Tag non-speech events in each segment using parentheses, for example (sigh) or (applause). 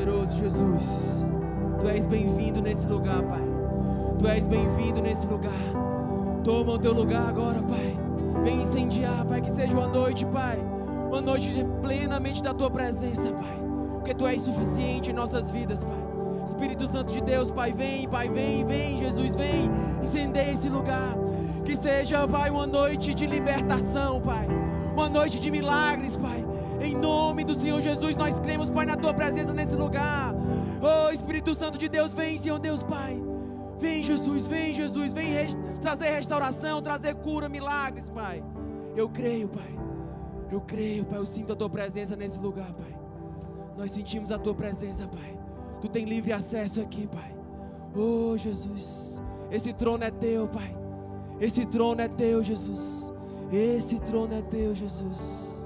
poderoso Jesus. Tu és bem-vindo nesse lugar, Pai. Tu és bem-vindo nesse lugar. Toma o teu lugar agora, Pai. Vem incendiar, Pai, que seja uma noite, Pai. Uma noite plenamente da tua presença, Pai. Porque tu és suficiente em nossas vidas, Pai. Espírito Santo de Deus, Pai, vem, Pai, vem, vem, Jesus, vem, incendeia esse lugar. Que seja, Pai, uma noite de libertação, Pai. Uma noite de milagres, Pai. Em nome do Senhor Jesus, nós cremos, Pai, na tua presença nesse lugar. Oh, Espírito Santo de Deus, vem, Senhor Deus, Pai. Vem, Jesus, vem, Jesus, vem trazer restauração, trazer cura, milagres, Pai. Eu creio, Pai. Eu creio, Pai. Eu sinto a tua presença nesse lugar, Pai. Nós sentimos a tua presença, Pai. Tu tem livre acesso aqui, Pai. Oh, Jesus. Esse trono é teu, Pai. Esse trono é teu, Jesus. Esse trono é teu, Jesus.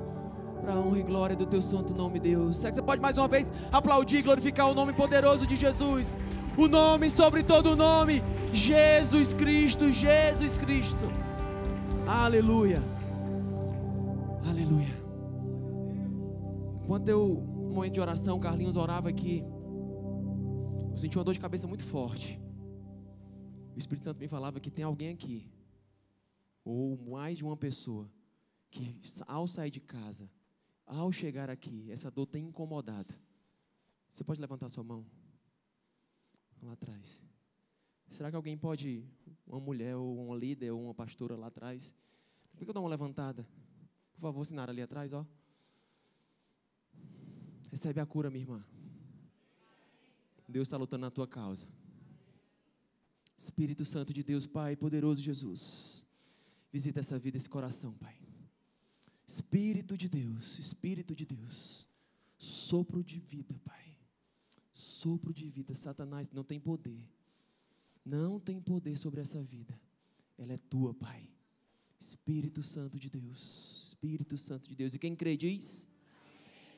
Para a honra e glória do teu santo nome, Deus. Será que você pode mais uma vez aplaudir e glorificar o nome poderoso de Jesus? O nome sobre todo nome, Jesus Cristo, Jesus Cristo. Aleluia. Aleluia. Enquanto eu, no momento de oração, Carlinhos orava aqui, eu senti uma dor de cabeça muito forte. O Espírito Santo me falava que tem alguém aqui, ou mais de uma pessoa, que ao sair de casa, ao chegar aqui, essa dor tem incomodado. Você pode levantar sua mão? Lá atrás. Será que alguém pode, uma mulher, ou uma líder, ou uma pastora lá atrás? Por que eu dou uma levantada? Por favor, Sinara, ali atrás, ó. Recebe a cura, minha irmã. Deus está lutando na tua causa. Espírito Santo de Deus, Pai, poderoso Jesus, visita essa vida, esse coração, Pai. Espírito de Deus, Espírito de Deus, sopro de vida, Pai. Sopro de vida, Satanás não tem poder, não tem poder sobre essa vida, ela é tua, Pai. Espírito Santo de Deus, Espírito Santo de Deus, e quem crê diz?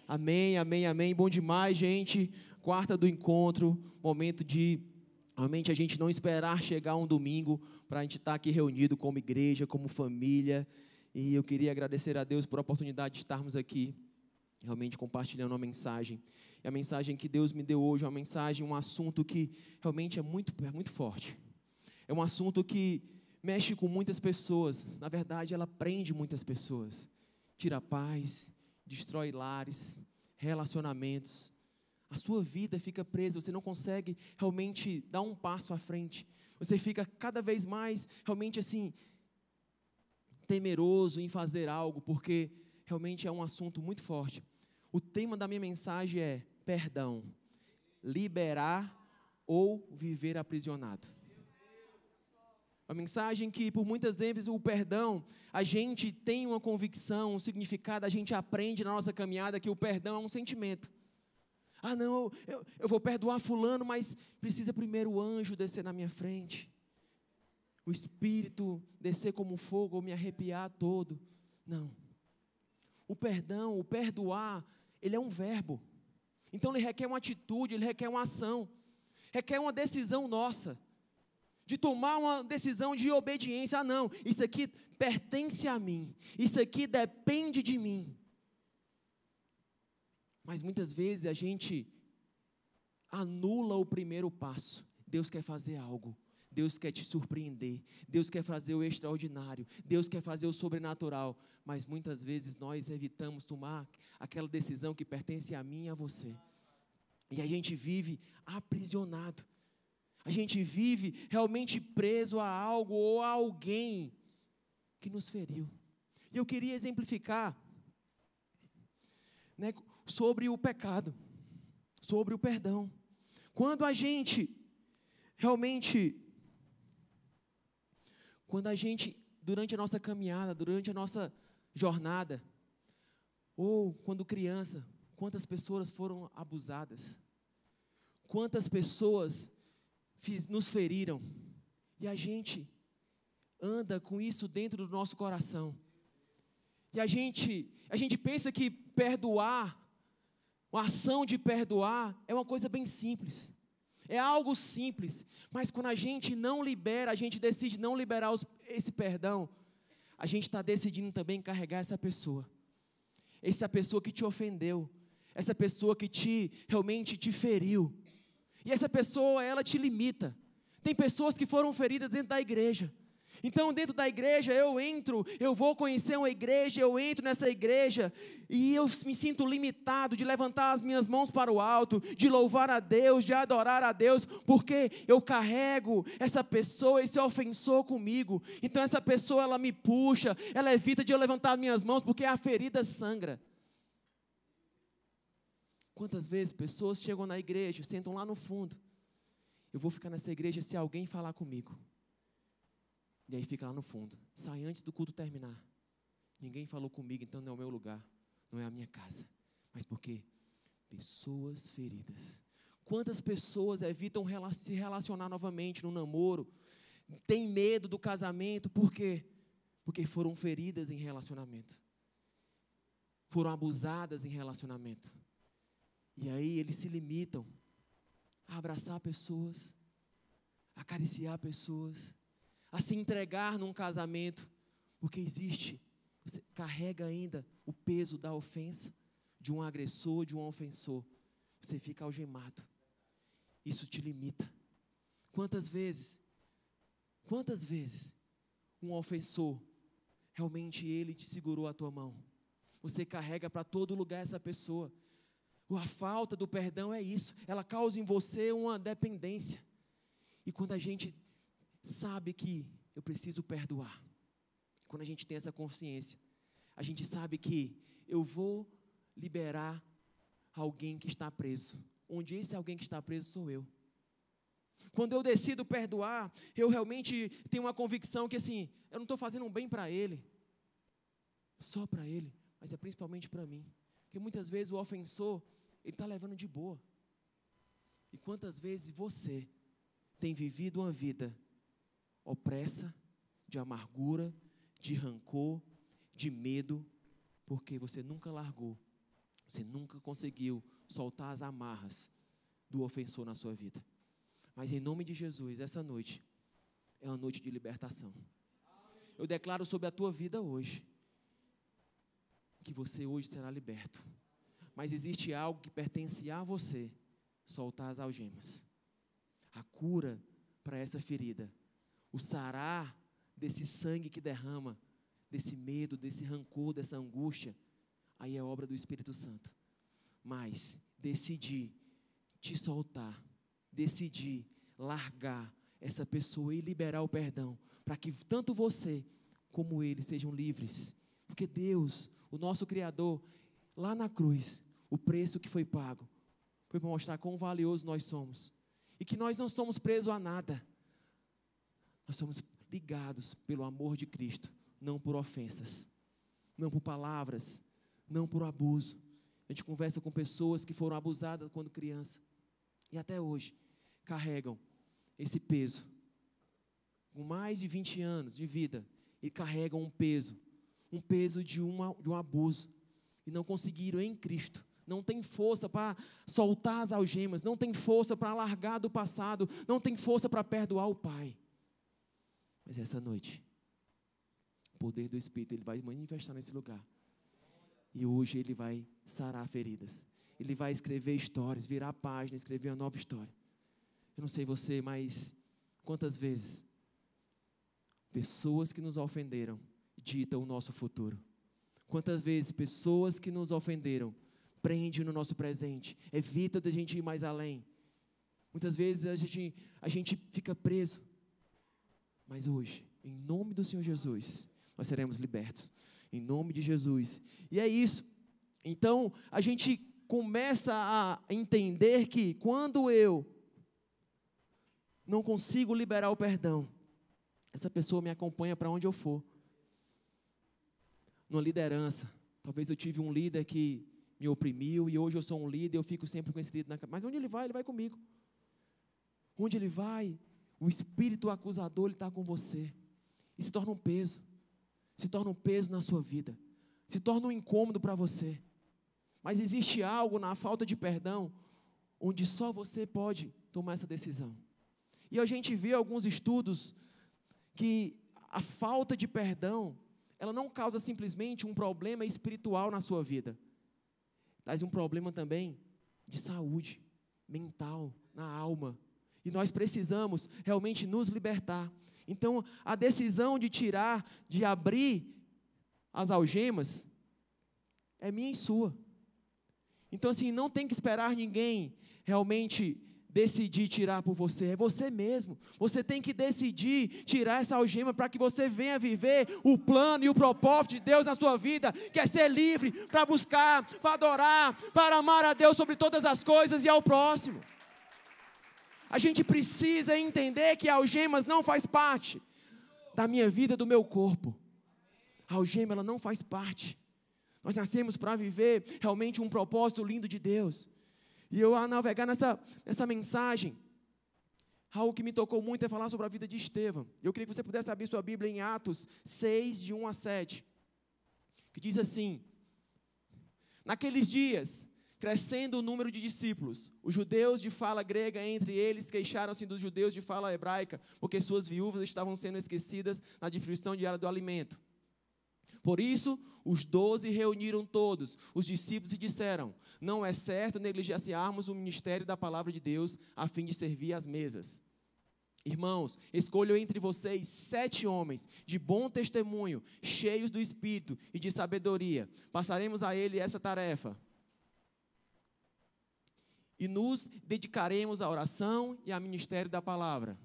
Amém, amém, amém. Bom demais, gente. Quarta do encontro, momento de realmente a gente não esperar chegar um domingo para a gente estar tá aqui reunido como igreja, como família. E eu queria agradecer a Deus por a oportunidade de estarmos aqui, realmente compartilhando uma mensagem. E a mensagem que Deus me deu hoje é uma mensagem, um assunto que realmente é muito, é muito forte. É um assunto que mexe com muitas pessoas. Na verdade, ela prende muitas pessoas. Tira paz, destrói lares, relacionamentos. A sua vida fica presa, você não consegue realmente dar um passo à frente. Você fica cada vez mais realmente assim temeroso em fazer algo, porque realmente é um assunto muito forte. O tema da minha mensagem é perdão, liberar ou viver aprisionado. A mensagem que, por muitas vezes, o perdão, a gente tem uma convicção, um significado, a gente aprende na nossa caminhada que o perdão é um sentimento. Ah, não, eu, eu vou perdoar Fulano, mas precisa primeiro o anjo descer na minha frente. O Espírito descer como fogo ou me arrepiar todo. Não. O perdão, o perdoar, ele é um verbo. Então ele requer uma atitude, ele requer uma ação, requer uma decisão nossa de tomar uma decisão de obediência. Ah, não, isso aqui pertence a mim, isso aqui depende de mim. Mas muitas vezes a gente anula o primeiro passo. Deus quer fazer algo. Deus quer te surpreender, Deus quer fazer o extraordinário, Deus quer fazer o sobrenatural, mas muitas vezes nós evitamos tomar aquela decisão que pertence a mim e a você. E a gente vive aprisionado. A gente vive realmente preso a algo ou a alguém que nos feriu. E eu queria exemplificar né, sobre o pecado, sobre o perdão. Quando a gente realmente, quando a gente, durante a nossa caminhada, durante a nossa jornada, ou quando criança, quantas pessoas foram abusadas, quantas pessoas fiz, nos feriram. E a gente anda com isso dentro do nosso coração. E a gente, a gente pensa que perdoar, a ação de perdoar é uma coisa bem simples. É algo simples, mas quando a gente não libera, a gente decide não liberar os, esse perdão, a gente está decidindo também carregar essa pessoa. Essa pessoa que te ofendeu, essa pessoa que te realmente te feriu. E essa pessoa, ela te limita. Tem pessoas que foram feridas dentro da igreja. Então, dentro da igreja, eu entro, eu vou conhecer uma igreja, eu entro nessa igreja e eu me sinto limitado de levantar as minhas mãos para o alto, de louvar a Deus, de adorar a Deus, porque eu carrego essa pessoa, esse ofensor comigo. Então, essa pessoa, ela me puxa, ela evita de eu levantar as minhas mãos, porque a ferida sangra. Quantas vezes pessoas chegam na igreja, sentam lá no fundo, eu vou ficar nessa igreja se alguém falar comigo. E aí fica lá no fundo. Sai antes do culto terminar. Ninguém falou comigo, então não é o meu lugar, não é a minha casa. Mas por quê? Pessoas feridas. Quantas pessoas evitam se relacionar novamente no namoro? Tem medo do casamento, por quê? Porque foram feridas em relacionamento. Foram abusadas em relacionamento. E aí eles se limitam a abraçar pessoas, acariciar pessoas, a se entregar num casamento, porque existe, você carrega ainda o peso da ofensa de um agressor, de um ofensor. Você fica algemado. Isso te limita. Quantas vezes, quantas vezes um ofensor, realmente ele te segurou a tua mão? Você carrega para todo lugar essa pessoa. A falta do perdão é isso, ela causa em você uma dependência. E quando a gente sabe que eu preciso perdoar. Quando a gente tem essa consciência, a gente sabe que eu vou liberar alguém que está preso. Onde esse alguém que está preso sou eu. Quando eu decido perdoar, eu realmente tenho uma convicção que assim, eu não estou fazendo um bem para ele, só para ele, mas é principalmente para mim. Porque muitas vezes o ofensor, ele está levando de boa. E quantas vezes você tem vivido uma vida opressa, de amargura, de rancor, de medo, porque você nunca largou, você nunca conseguiu soltar as amarras do ofensor na sua vida. Mas em nome de Jesus, essa noite é uma noite de libertação. Eu declaro sobre a tua vida hoje que você hoje será liberto. Mas existe algo que pertence a você, soltar as algemas. A cura para essa ferida o sarar desse sangue que derrama, desse medo, desse rancor, dessa angústia, aí é obra do Espírito Santo. Mas decidir te soltar, decidir largar essa pessoa e liberar o perdão, para que tanto você como ele sejam livres. Porque Deus, o nosso Criador, lá na cruz, o preço que foi pago, foi para mostrar quão valioso nós somos. E que nós não somos presos a nada. Nós somos ligados pelo amor de Cristo, não por ofensas, não por palavras, não por abuso. A gente conversa com pessoas que foram abusadas quando criança e até hoje carregam esse peso. Com mais de 20 anos de vida, e carregam um peso, um peso de, uma, de um abuso, e não conseguiram em Cristo não tem força para soltar as algemas, não tem força para largar do passado, não tem força para perdoar o pai. Mas essa noite, o poder do Espírito ele vai manifestar nesse lugar. E hoje ele vai sarar feridas. Ele vai escrever histórias, virar página, escrever uma nova história. Eu não sei você, mas quantas vezes pessoas que nos ofenderam ditam o nosso futuro? Quantas vezes pessoas que nos ofenderam prendem no nosso presente, evita da gente ir mais além? Muitas vezes a gente, a gente fica preso mas hoje, em nome do Senhor Jesus, nós seremos libertos. Em nome de Jesus. E é isso. Então, a gente começa a entender que quando eu não consigo liberar o perdão, essa pessoa me acompanha para onde eu for. Numa liderança. Talvez eu tive um líder que me oprimiu e hoje eu sou um líder, eu fico sempre com esse líder na Mas onde ele vai, ele vai comigo. Onde ele vai, o espírito acusador está com você. E se torna um peso. Se torna um peso na sua vida. Se torna um incômodo para você. Mas existe algo na falta de perdão onde só você pode tomar essa decisão. E a gente vê alguns estudos que a falta de perdão, ela não causa simplesmente um problema espiritual na sua vida. traz um problema também de saúde mental, na alma. E nós precisamos realmente nos libertar. Então, a decisão de tirar, de abrir as algemas, é minha e sua. Então, assim, não tem que esperar ninguém realmente decidir tirar por você, é você mesmo. Você tem que decidir tirar essa algema para que você venha viver o plano e o propósito de Deus na sua vida, que é ser livre para buscar, para adorar, para amar a Deus sobre todas as coisas e ao próximo. A gente precisa entender que algemas não faz parte da minha vida, do meu corpo. A algema ela não faz parte. Nós nascemos para viver realmente um propósito lindo de Deus. E eu, a navegar nessa, nessa mensagem, algo que me tocou muito é falar sobre a vida de Estevão. Eu queria que você pudesse abrir sua Bíblia em Atos 6, de 1 a 7, que diz assim: Naqueles dias, crescendo o número de discípulos, os judeus de fala grega entre eles queixaram-se dos judeus de fala hebraica, porque suas viúvas estavam sendo esquecidas na distribuição diária do alimento. Por isso, os doze reuniram todos, os discípulos, e disseram: Não é certo negligenciarmos o ministério da palavra de Deus a fim de servir às mesas. Irmãos, escolho entre vocês sete homens de bom testemunho, cheios do espírito e de sabedoria. Passaremos a ele essa tarefa. E nos dedicaremos à oração e ao ministério da palavra.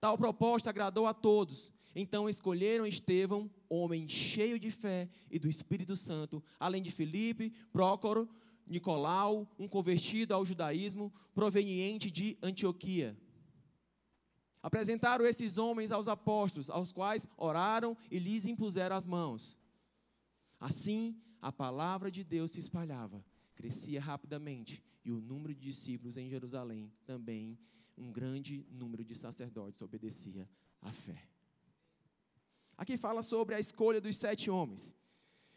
Tal proposta agradou a todos então escolheram Estevão, homem cheio de fé e do Espírito Santo, além de Filipe, Prócoro, Nicolau, um convertido ao judaísmo proveniente de Antioquia. Apresentaram esses homens aos apóstolos, aos quais oraram e lhes impuseram as mãos. Assim, a palavra de Deus se espalhava, crescia rapidamente, e o número de discípulos em Jerusalém também, um grande número de sacerdotes obedecia à fé. Aqui fala sobre a escolha dos sete homens.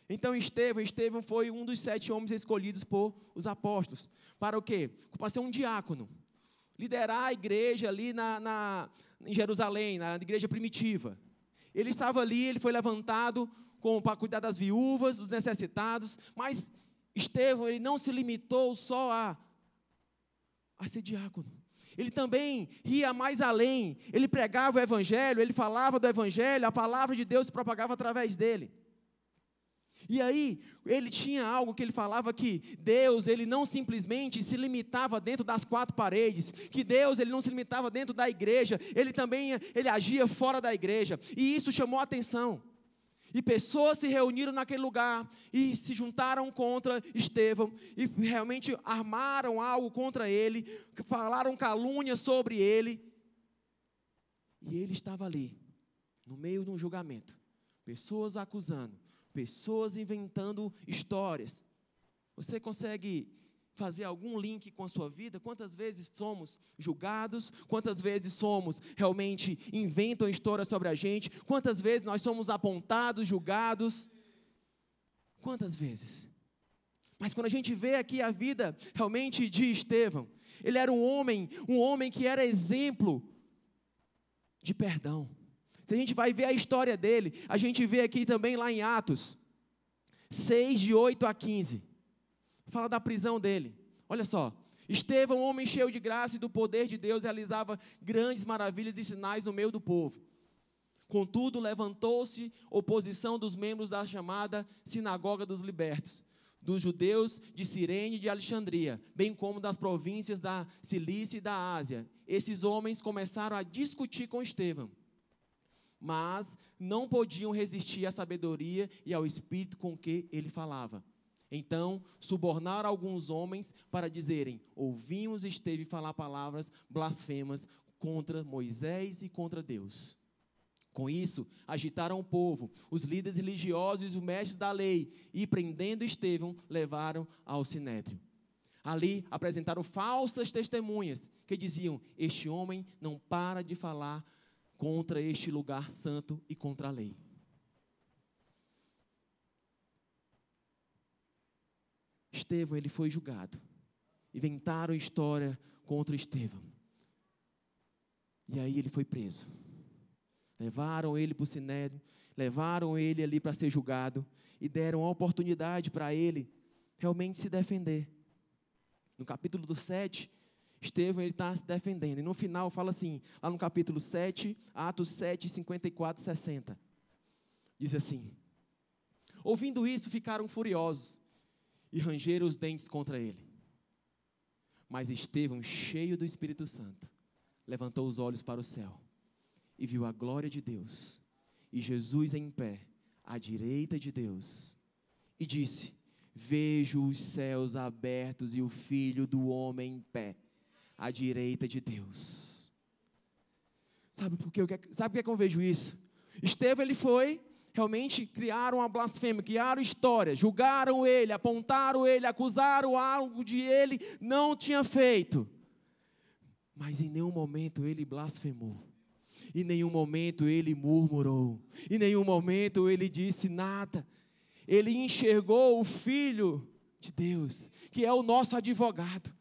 Então Estevão, Estevão foi um dos sete homens escolhidos por os apóstolos. Para o quê? Para ser um diácono. Liderar a igreja ali na, na, em Jerusalém, na igreja primitiva. Ele estava ali, ele foi levantado para cuidar das viúvas, dos necessitados, mas Estevão ele não se limitou só a, a ser diácono ele também ia mais além. Ele pregava o evangelho, ele falava do evangelho, a palavra de Deus se propagava através dele. E aí, ele tinha algo que ele falava que Deus, ele não simplesmente se limitava dentro das quatro paredes, que Deus, ele não se limitava dentro da igreja, ele também ele agia fora da igreja. E isso chamou a atenção. E pessoas se reuniram naquele lugar e se juntaram contra Estevão e realmente armaram algo contra ele, falaram calúnia sobre ele. E ele estava ali, no meio de um julgamento. Pessoas acusando, pessoas inventando histórias. Você consegue fazer algum link com a sua vida? Quantas vezes somos julgados? Quantas vezes somos realmente inventam histórias sobre a gente? Quantas vezes nós somos apontados, julgados? Quantas vezes? Mas quando a gente vê aqui a vida realmente de Estevão, ele era um homem, um homem que era exemplo de perdão. Se a gente vai ver a história dele, a gente vê aqui também lá em Atos 6 de 8 a 15 Fala da prisão dele. Olha só. Estevão, homem cheio de graça e do poder de Deus, realizava grandes maravilhas e sinais no meio do povo. Contudo, levantou-se oposição dos membros da chamada Sinagoga dos Libertos, dos judeus de Cirene e de Alexandria, bem como das províncias da Cilícia e da Ásia. Esses homens começaram a discutir com Estevão, mas não podiam resistir à sabedoria e ao espírito com que ele falava. Então, subornaram alguns homens para dizerem: Ouvimos Esteve falar palavras blasfemas contra Moisés e contra Deus. Com isso, agitaram o povo, os líderes religiosos e os mestres da lei, e prendendo Estevão, levaram ao sinédrio. Ali apresentaram falsas testemunhas que diziam: Este homem não para de falar contra este lugar santo e contra a lei. Estevão ele foi julgado. Inventaram história contra Estevão. E aí ele foi preso. Levaram ele para o sinédrio, levaram ele ali para ser julgado e deram a oportunidade para ele realmente se defender. No capítulo do 7, Estevão está se defendendo. E no final fala assim, lá no capítulo 7, Atos 7, 54 e 60. Diz assim: Ouvindo isso, ficaram furiosos e rangeram os dentes contra ele. Mas Estevão, cheio do Espírito Santo, levantou os olhos para o céu e viu a glória de Deus e Jesus em pé, à direita de Deus, e disse: Vejo os céus abertos e o filho do homem em pé, à direita de Deus. Sabe por quê? Sabe por que eu vejo isso? Estevão, ele foi, realmente criaram uma blasfêmia, criaram história, julgaram ele, apontaram ele, acusaram algo de ele não tinha feito. Mas em nenhum momento ele blasfemou. Em nenhum momento ele murmurou. Em nenhum momento ele disse nada. Ele enxergou o Filho de Deus, que é o nosso advogado.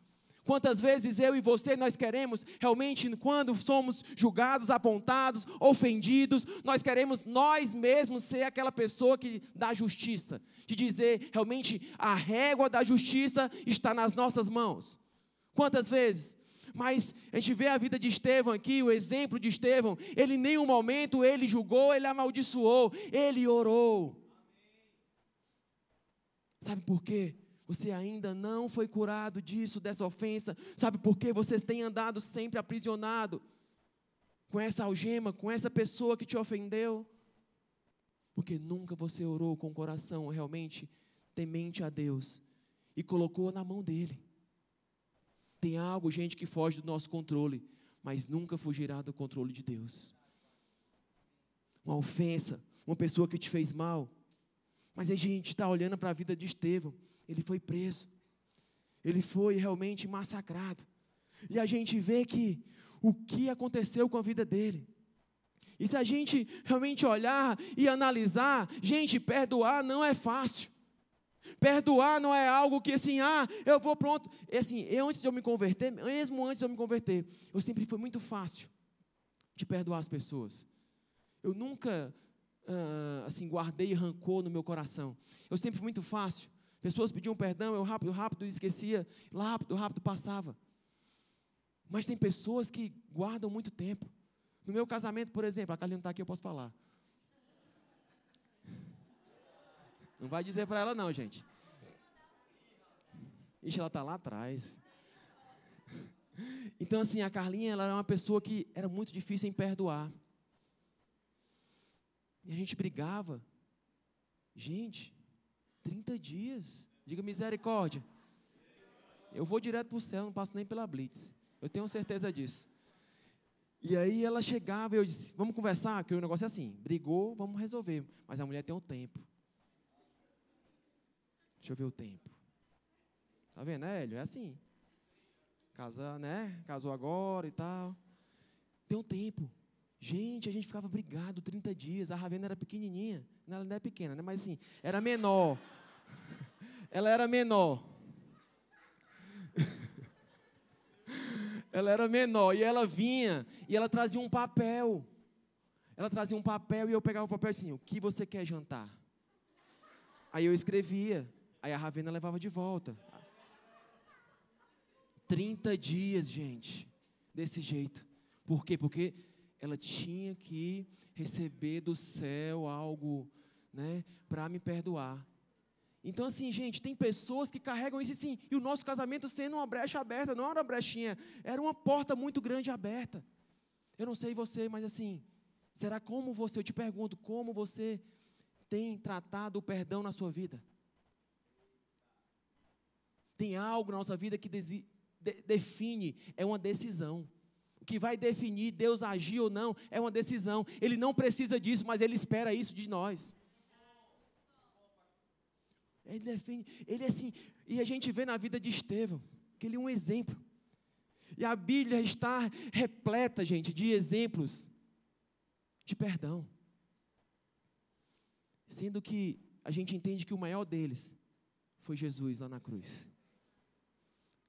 Quantas vezes eu e você nós queremos realmente, quando somos julgados, apontados, ofendidos, nós queremos nós mesmos ser aquela pessoa que dá justiça, de dizer realmente a régua da justiça está nas nossas mãos. Quantas vezes mas a gente vê a vida de Estevão aqui, o exemplo de Estevão, ele em nenhum momento ele julgou, ele amaldiçoou, ele orou. Sabe por quê? Você ainda não foi curado disso, dessa ofensa. Sabe por quê? Você tem andado sempre aprisionado com essa algema, com essa pessoa que te ofendeu. Porque nunca você orou com o coração realmente temente a Deus e colocou na mão dele. Tem algo, gente, que foge do nosso controle, mas nunca fugirá do controle de Deus. Uma ofensa, uma pessoa que te fez mal. Mas a gente está olhando para a vida de Estevão. Ele foi preso. Ele foi realmente massacrado. E a gente vê que o que aconteceu com a vida dele. E se a gente realmente olhar e analisar, gente, perdoar não é fácil. Perdoar não é algo que assim, ah, eu vou pronto. Assim, eu antes de eu me converter, mesmo antes de eu me converter, eu sempre foi muito fácil de perdoar as pessoas. Eu nunca, uh, assim, guardei rancor no meu coração. Eu sempre fui muito fácil. Pessoas pediam perdão, eu rápido, rápido esquecia, rápido, rápido passava. Mas tem pessoas que guardam muito tempo. No meu casamento, por exemplo, a Carlinha não está aqui, eu posso falar. Não vai dizer para ela não, gente. Ixi, ela está lá atrás. Então, assim, a Carlinha, ela era uma pessoa que era muito difícil em perdoar. E a gente brigava. Gente, 30 dias. Diga misericórdia. Eu vou direto para o céu, não passo nem pela blitz. Eu tenho certeza disso. E aí ela chegava e eu disse, vamos conversar, que o negócio é assim, brigou, vamos resolver. Mas a mulher tem um tempo. Deixa eu ver o tempo. Tá vendo, né, Hélio? É assim. Casa, né? Casou agora e tal. Tem um tempo. Gente, a gente ficava brigado 30 dias. A Ravena era pequenininha. Ela não é pequena, né? Mas assim, era menor. (laughs) Ela era menor. (laughs) ela era menor. E ela vinha e ela trazia um papel. Ela trazia um papel e eu pegava o papel assim: o que você quer jantar? Aí eu escrevia. Aí a Ravena levava de volta. 30 dias, gente, desse jeito. Por quê? Porque ela tinha que receber do céu algo, né, para me perdoar. Então, assim, gente, tem pessoas que carregam isso sim. E o nosso casamento sendo uma brecha aberta, não era uma brechinha, era uma porta muito grande aberta. Eu não sei você, mas assim, será como você, eu te pergunto, como você tem tratado o perdão na sua vida? Tem algo na nossa vida que de, define, é uma decisão. O que vai definir Deus agir ou não é uma decisão. Ele não precisa disso, mas Ele espera isso de nós. Ele define, ele é assim, e a gente vê na vida de Estevão, que ele é um exemplo. E a Bíblia está repleta, gente, de exemplos de perdão. Sendo que a gente entende que o maior deles foi Jesus lá na cruz.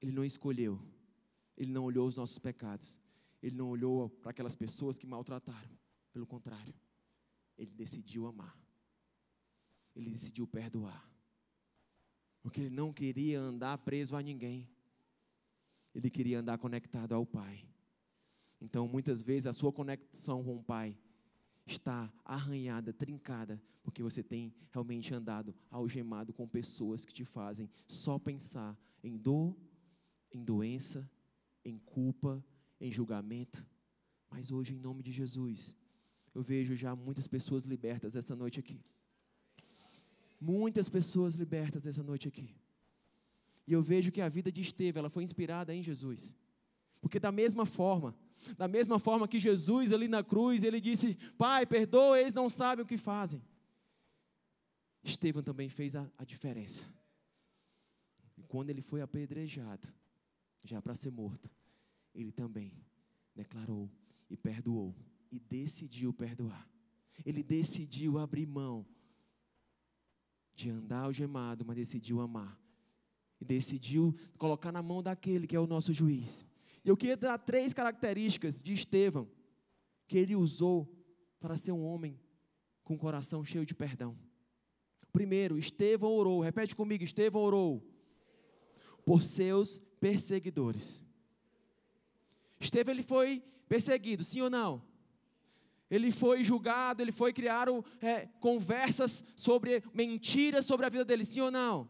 Ele não escolheu. Ele não olhou os nossos pecados. Ele não olhou para aquelas pessoas que maltrataram. Pelo contrário. ele decidiu amar. Ele decidiu perdoar. Porque ele não queria andar preso a ninguém. Ele queria andar conectado ao Pai. Então, muitas vezes, a sua conexão com o Pai está arranhada, trincada, porque você tem realmente andado algemado com pessoas que te fazem só pensar em dor, em doença, em culpa, em julgamento. Mas hoje, em nome de Jesus, eu vejo já muitas pessoas libertas essa noite aqui. Muitas pessoas libertas essa noite aqui. E eu vejo que a vida de Estevão, ela foi inspirada em Jesus. Porque da mesma forma, da mesma forma que Jesus ali na cruz, ele disse: Pai, perdoa, eles não sabem o que fazem. Estevão também fez a, a diferença. E quando ele foi apedrejado, já para ser morto, ele também declarou e perdoou e decidiu perdoar. Ele decidiu abrir mão de andar algemado, mas decidiu amar. E decidiu colocar na mão daquele que é o nosso juiz. E eu queria dar três características de Estevão que ele usou para ser um homem com o coração cheio de perdão. Primeiro, Estevão orou, repete comigo: Estevão orou por seus perseguidores. Estevão ele foi perseguido, sim ou não? Ele foi julgado, ele foi criar é, conversas sobre mentiras sobre a vida dele, sim ou não?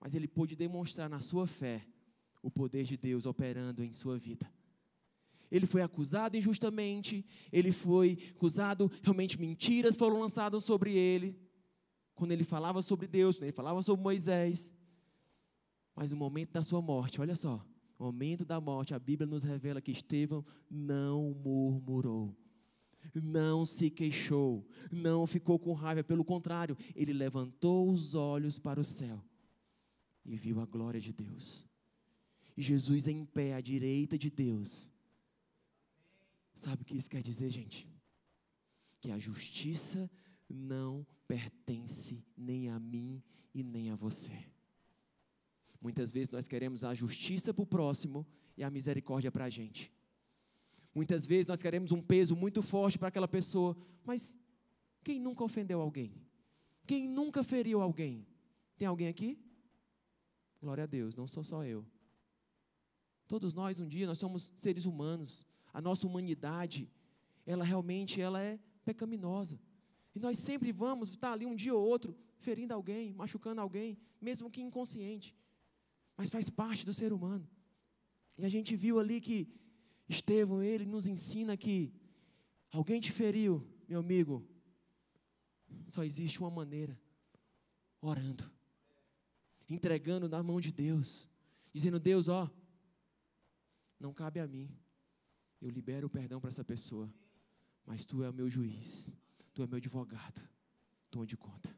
Mas ele pôde demonstrar na sua fé o poder de Deus operando em sua vida. Ele foi acusado injustamente, ele foi acusado, realmente mentiras foram lançadas sobre ele, quando ele falava sobre Deus, quando ele falava sobre Moisés. Mas no momento da sua morte, olha só, no momento da morte, a Bíblia nos revela que Estevão não murmurou, não se queixou, não ficou com raiva, pelo contrário, ele levantou os olhos para o céu e viu a glória de Deus. Jesus em pé à direita de Deus. Sabe o que isso quer dizer, gente? Que a justiça não pertence nem a mim e nem a você. Muitas vezes nós queremos a justiça para o próximo e a misericórdia para a gente. Muitas vezes nós queremos um peso muito forte para aquela pessoa, mas quem nunca ofendeu alguém? Quem nunca feriu alguém? Tem alguém aqui? Glória a Deus, não sou só eu. Todos nós um dia nós somos seres humanos. A nossa humanidade, ela realmente ela é pecaminosa. E nós sempre vamos estar ali um dia ou outro ferindo alguém, machucando alguém, mesmo que inconsciente mas faz parte do ser humano. E a gente viu ali que Estevão, ele nos ensina que alguém te feriu, meu amigo, só existe uma maneira: orando, entregando na mão de Deus, dizendo: Deus, ó, não cabe a mim, eu libero o perdão para essa pessoa, mas tu é o meu juiz, tu é meu advogado, toma de conta.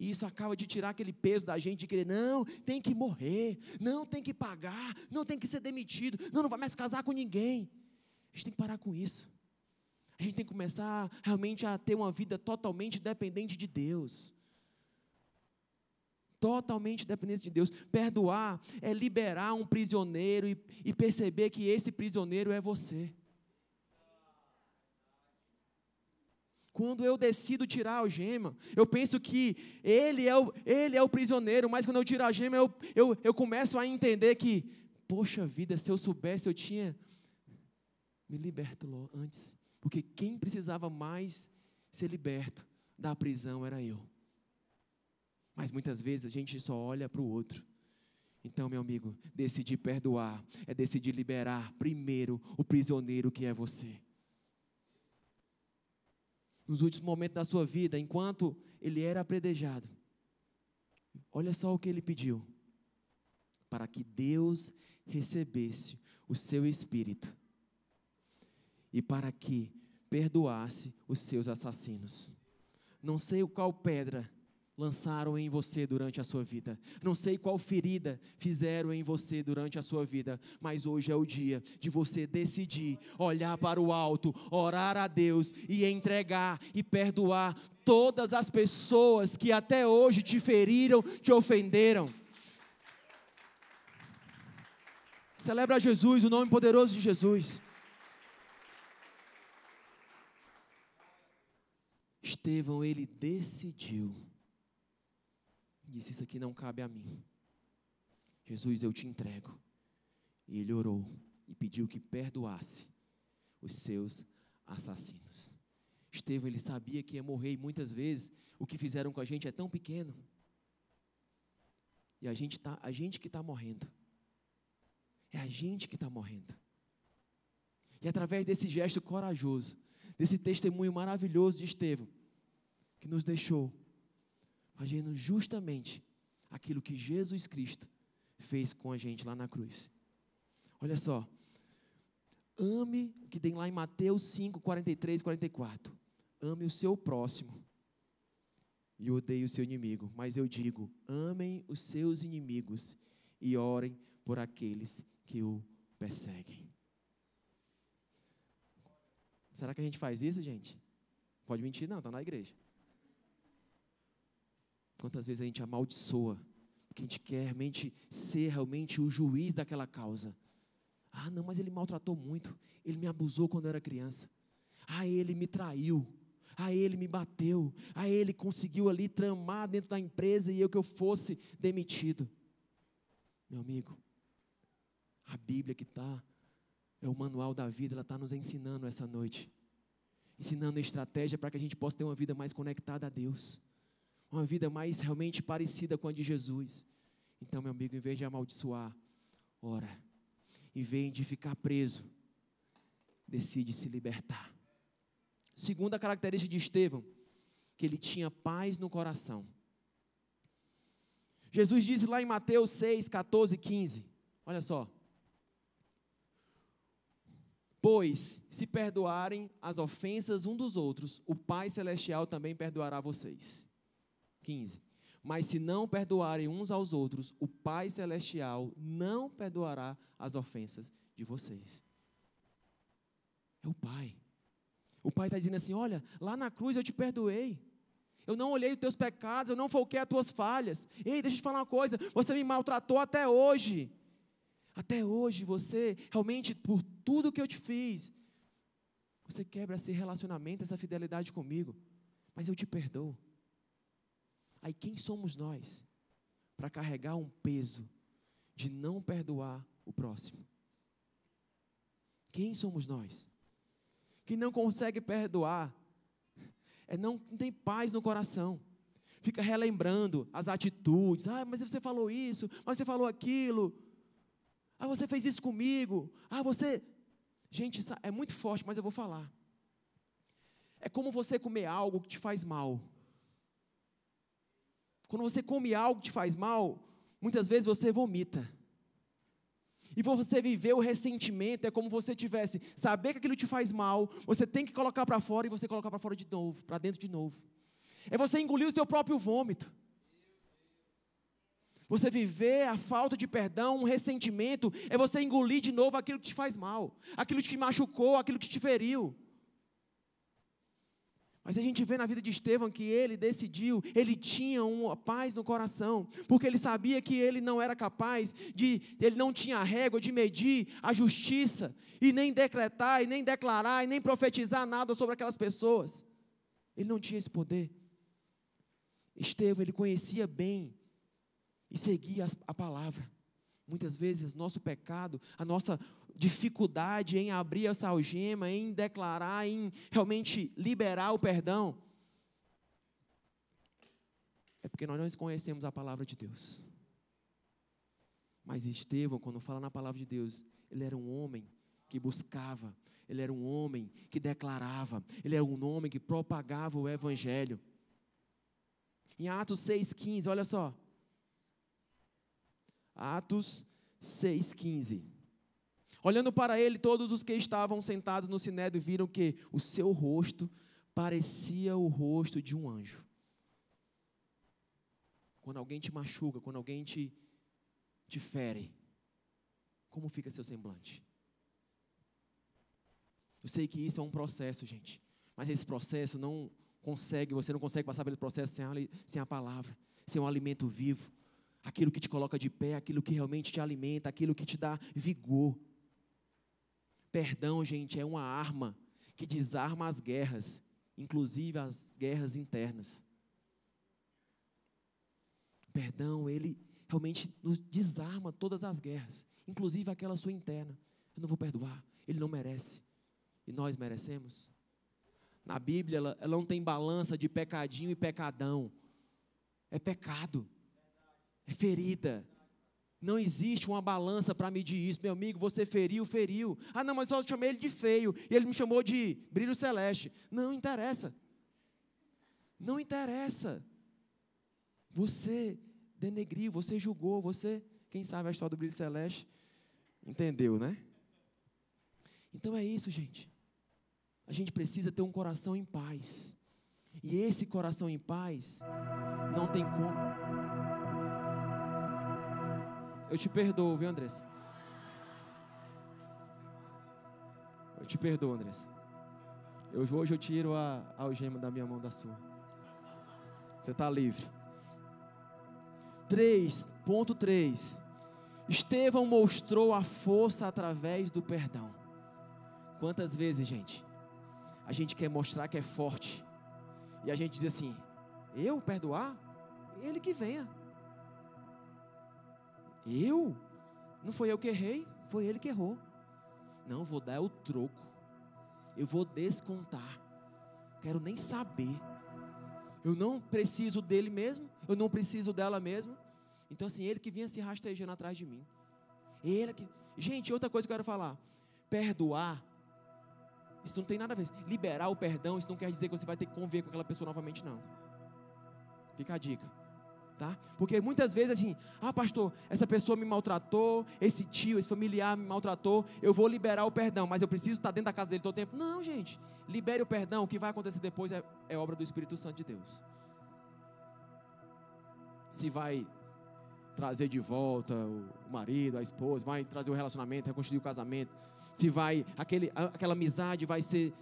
E isso acaba de tirar aquele peso da gente de querer, não, tem que morrer, não tem que pagar, não tem que ser demitido, não, não vai mais casar com ninguém. A gente tem que parar com isso. A gente tem que começar realmente a ter uma vida totalmente dependente de Deus. Totalmente dependente de Deus. Perdoar é liberar um prisioneiro e, e perceber que esse prisioneiro é você. Quando eu decido tirar a algema, eu penso que ele é o, ele é o prisioneiro, mas quando eu tiro a algema, eu, eu, eu começo a entender que, poxa vida, se eu soubesse, eu tinha me liberto antes. Porque quem precisava mais ser liberto da prisão era eu. Mas muitas vezes a gente só olha para o outro. Então, meu amigo, decidir perdoar é decidir liberar primeiro o prisioneiro que é você nos últimos momentos da sua vida, enquanto ele era apredejado. Olha só o que ele pediu: para que Deus recebesse o seu espírito e para que perdoasse os seus assassinos. Não sei o qual pedra lançaram em você durante a sua vida. Não sei qual ferida fizeram em você durante a sua vida, mas hoje é o dia de você decidir olhar para o alto, orar a Deus e entregar e perdoar todas as pessoas que até hoje te feriram, te ofenderam. Celebra Jesus, o nome poderoso de Jesus. Estevão, ele decidiu. Disse: Isso aqui não cabe a mim. Jesus, eu te entrego. E ele orou e pediu que perdoasse os seus assassinos. Estevão, ele sabia que ia morrer e muitas vezes o que fizeram com a gente é tão pequeno. E a gente, tá, a gente que está morrendo. É a gente que está morrendo. E através desse gesto corajoso, desse testemunho maravilhoso de Estevão, que nos deixou fazendo justamente aquilo que Jesus Cristo fez com a gente lá na cruz. Olha só. Ame, que tem lá em Mateus 5, 43 e 44. Ame o seu próximo e odeie o seu inimigo. Mas eu digo: amem os seus inimigos e orem por aqueles que o perseguem. Será que a gente faz isso, gente? Pode mentir, não, está na igreja. Quantas vezes a gente amaldiçoa, porque a gente quer realmente ser realmente o juiz daquela causa. Ah, não, mas ele maltratou muito, ele me abusou quando eu era criança. Ah, ele me traiu. Ah, ele me bateu. Ah, ele conseguiu ali tramar dentro da empresa e eu que eu fosse demitido. Meu amigo, a Bíblia que está, é o manual da vida, ela está nos ensinando essa noite. Ensinando estratégia para que a gente possa ter uma vida mais conectada a Deus. Uma vida mais realmente parecida com a de Jesus. Então, meu amigo, em vez de amaldiçoar, ora. Em vez de ficar preso, decide se libertar. Segunda característica de Estevão, que ele tinha paz no coração. Jesus diz lá em Mateus 6, 14 e 15, olha só. Pois, se perdoarem as ofensas um dos outros, o Pai Celestial também perdoará vocês. 15. Mas se não perdoarem uns aos outros, o Pai Celestial não perdoará as ofensas de vocês. É o Pai. O Pai está dizendo assim: olha, lá na cruz eu te perdoei. Eu não olhei os teus pecados, eu não foquei as tuas falhas. Ei, deixa eu te falar uma coisa: você me maltratou até hoje. Até hoje você, realmente, por tudo que eu te fiz, você quebra esse relacionamento, essa fidelidade comigo. Mas eu te perdoo. Aí quem somos nós para carregar um peso de não perdoar o próximo? Quem somos nós? Quem não consegue perdoar é não, não tem paz no coração. Fica relembrando as atitudes. Ah, mas você falou isso, mas você falou aquilo. Ah, você fez isso comigo. Ah, você. Gente, é muito forte, mas eu vou falar. É como você comer algo que te faz mal. Quando você come algo que te faz mal, muitas vezes você vomita. E você viver o ressentimento é como você tivesse saber que aquilo te faz mal, você tem que colocar para fora e você colocar para fora de novo, para dentro de novo. É você engolir o seu próprio vômito. Você viver a falta de perdão, um ressentimento, é você engolir de novo aquilo que te faz mal, aquilo que te machucou, aquilo que te feriu. Mas a gente vê na vida de Estevão que ele decidiu, ele tinha uma paz no coração, porque ele sabia que ele não era capaz de, ele não tinha régua de medir a justiça, e nem decretar, e nem declarar, e nem profetizar nada sobre aquelas pessoas. Ele não tinha esse poder. Estevão, ele conhecia bem e seguia a palavra. Muitas vezes, nosso pecado, a nossa dificuldade em abrir essa algema, em declarar, em realmente liberar o perdão, é porque nós não conhecemos a palavra de Deus. Mas Estevão, quando fala na palavra de Deus, ele era um homem que buscava, ele era um homem que declarava, ele era um homem que propagava o evangelho. Em Atos 6,15, olha só. Atos 6,15. Olhando para ele, todos os que estavam sentados no sinédrio viram que o seu rosto parecia o rosto de um anjo. Quando alguém te machuca, quando alguém te, te fere, como fica seu semblante? Eu sei que isso é um processo, gente, mas esse processo não consegue, você não consegue passar pelo processo sem a, sem a palavra, sem um alimento vivo, aquilo que te coloca de pé, aquilo que realmente te alimenta, aquilo que te dá vigor. Perdão, gente, é uma arma que desarma as guerras inclusive as guerras internas. Perdão, ele realmente nos desarma todas as guerras, inclusive aquela sua interna. Eu não vou perdoar, ele não merece. E nós merecemos? Na Bíblia, ela, ela não tem balança de pecadinho e pecadão. É pecado, é ferida. Não existe uma balança para medir isso. Meu amigo, você feriu, feriu. Ah, não, mas eu chamei ele de feio. E ele me chamou de brilho celeste. Não interessa. Não interessa. Você denegriu, você julgou, você, quem sabe a história do brilho celeste, entendeu, né? Então é isso, gente. A gente precisa ter um coração em paz. E esse coração em paz não tem como. Eu te perdoo, viu, Andressa? Eu te perdoo, Andressa. Eu, hoje eu tiro a, a algema da minha mão da sua. Você está livre. 3.3 Estevão mostrou a força através do perdão. Quantas vezes, gente, a gente quer mostrar que é forte e a gente diz assim: eu perdoar? Ele que venha. Eu? Não foi eu que errei, foi ele que errou. Não, vou dar o troco. Eu vou descontar. Quero nem saber. Eu não preciso dele mesmo, eu não preciso dela mesmo. Então assim, ele que vinha se rastejando atrás de mim. Ele que Gente, outra coisa que eu quero falar. Perdoar isso não tem nada a ver. Liberar o perdão, isso não quer dizer que você vai ter que conviver com aquela pessoa novamente, não. Fica a dica tá? Porque muitas vezes assim, ah, pastor, essa pessoa me maltratou, esse tio, esse familiar me maltratou, eu vou liberar o perdão, mas eu preciso estar dentro da casa dele todo o tempo. Não, gente, libere o perdão, o que vai acontecer depois é, é obra do Espírito Santo de Deus. Se vai trazer de volta o marido, a esposa, vai trazer o relacionamento, reconstruir o casamento, se vai, aquele, aquela amizade vai ser.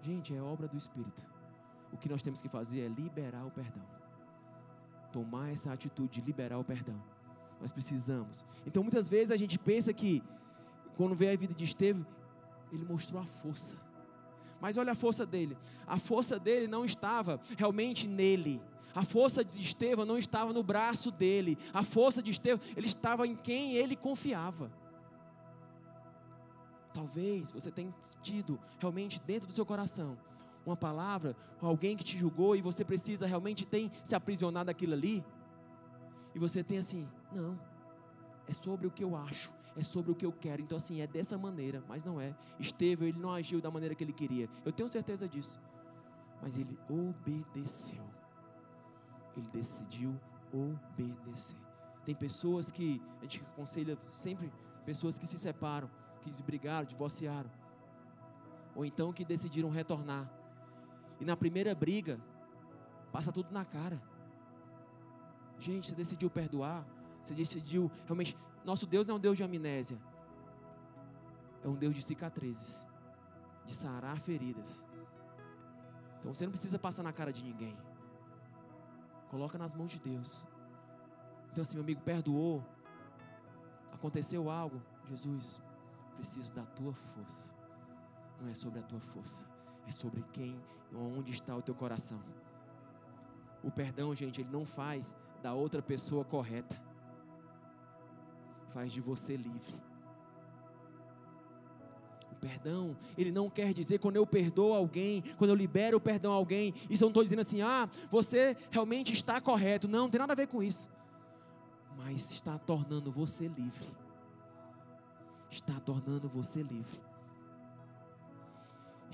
Gente, é obra do Espírito. O que nós temos que fazer é liberar o perdão tomar essa atitude de liberar o perdão. Nós precisamos. Então muitas vezes a gente pensa que quando vê a vida de Estevão, ele mostrou a força. Mas olha a força dele. A força dele não estava realmente nele. A força de Estevão não estava no braço dele. A força de Estevão, ele estava em quem ele confiava. Talvez você tenha tido realmente dentro do seu coração uma palavra, alguém que te julgou e você precisa realmente tem se aprisionar daquilo ali, e você tem assim, não, é sobre o que eu acho, é sobre o que eu quero, então assim, é dessa maneira, mas não é. Estevão, ele não agiu da maneira que ele queria, eu tenho certeza disso, mas ele obedeceu, ele decidiu obedecer. Tem pessoas que, a gente aconselha sempre, pessoas que se separam, que brigaram, divorciaram, ou então que decidiram retornar e na primeira briga, passa tudo na cara. Gente, você decidiu perdoar. Você decidiu realmente. Nosso Deus não é um Deus de amnésia. É um Deus de cicatrizes. De sarar feridas. Então você não precisa passar na cara de ninguém. Coloca nas mãos de Deus. Então, assim, meu amigo, perdoou. Aconteceu algo. Jesus, preciso da tua força. Não é sobre a tua força é sobre quem, onde está o teu coração. O perdão, gente, ele não faz da outra pessoa correta, faz de você livre. O perdão, ele não quer dizer quando eu perdoo alguém, quando eu libero o perdão a alguém, isso eu não estou dizendo assim, ah, você realmente está correto. Não, não tem nada a ver com isso. Mas está tornando você livre. Está tornando você livre.